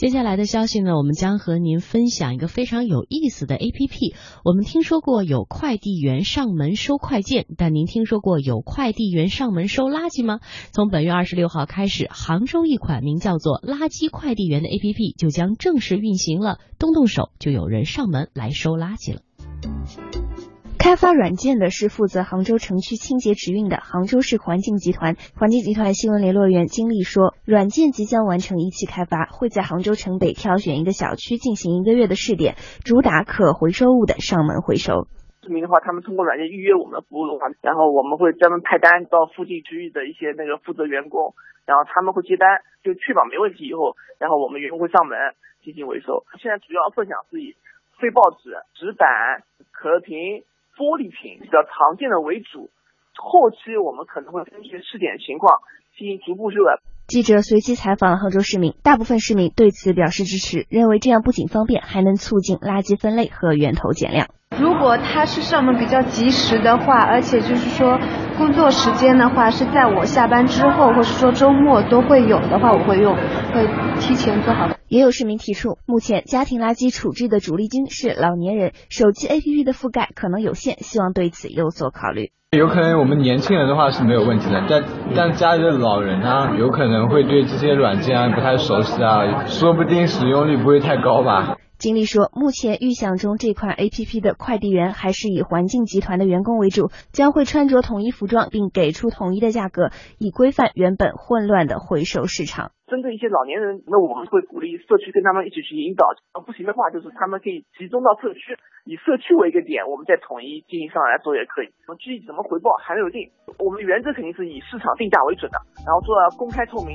接下来的消息呢，我们将和您分享一个非常有意思的 APP。我们听说过有快递员上门收快件，但您听说过有快递员上门收垃圾吗？从本月二十六号开始，杭州一款名叫做“垃圾快递员”的 APP 就将正式运行了。动动手，就有人上门来收垃圾了。开发软件的是负责杭州城区清洁直运的杭州市环境集团。环境集团新闻联络员金丽说，软件即将完成一期开发，会在杭州城北挑选一个小区进行一个月的试点，主打可回收物的上门回收。市民的话，他们通过软件预约我们的服务的话，然后我们会专门派单到附近区域的一些那个负责员工，然后他们会接单，就确保没问题以后，然后我们员工会上门进行回收。现在主要分享是以废报纸、纸板、可乐瓶。玻璃瓶比较常见的为主，后期我们可能会根据试点情况进行逐步修改。记者随机采访了杭州市民，大部分市民对此表示支持，认为这样不仅方便，还能促进垃圾分类和源头减量。如果他是上门比较及时的话，而且就是说工作时间的话是在我下班之后，或是说周末都会有的话，我会用，会提前做好。也有市民提出，目前家庭垃圾处置的主力军是老年人，手机 APP 的覆盖可能有限，希望对此有所考虑。有可能我们年轻人的话是没有问题的，但但家里的老人啊，有可能会对这些软件啊不太熟悉啊，说不定使用率不会太高吧。经理说，目前预想中这款 APP 的快递员还是以环境集团的员工为主，将会穿着统一服装，并给出统一的价格，以规范原本混乱的回收市场。针对一些老年人，那我们会鼓励社区跟他们一起去引导。不行的话，就是他们可以集中到社区，以社区为一个点，我们再统一经营上来做也可以。具体怎么回报还没有定，我们原则肯定是以市场定价为准的，然后做到公开透明。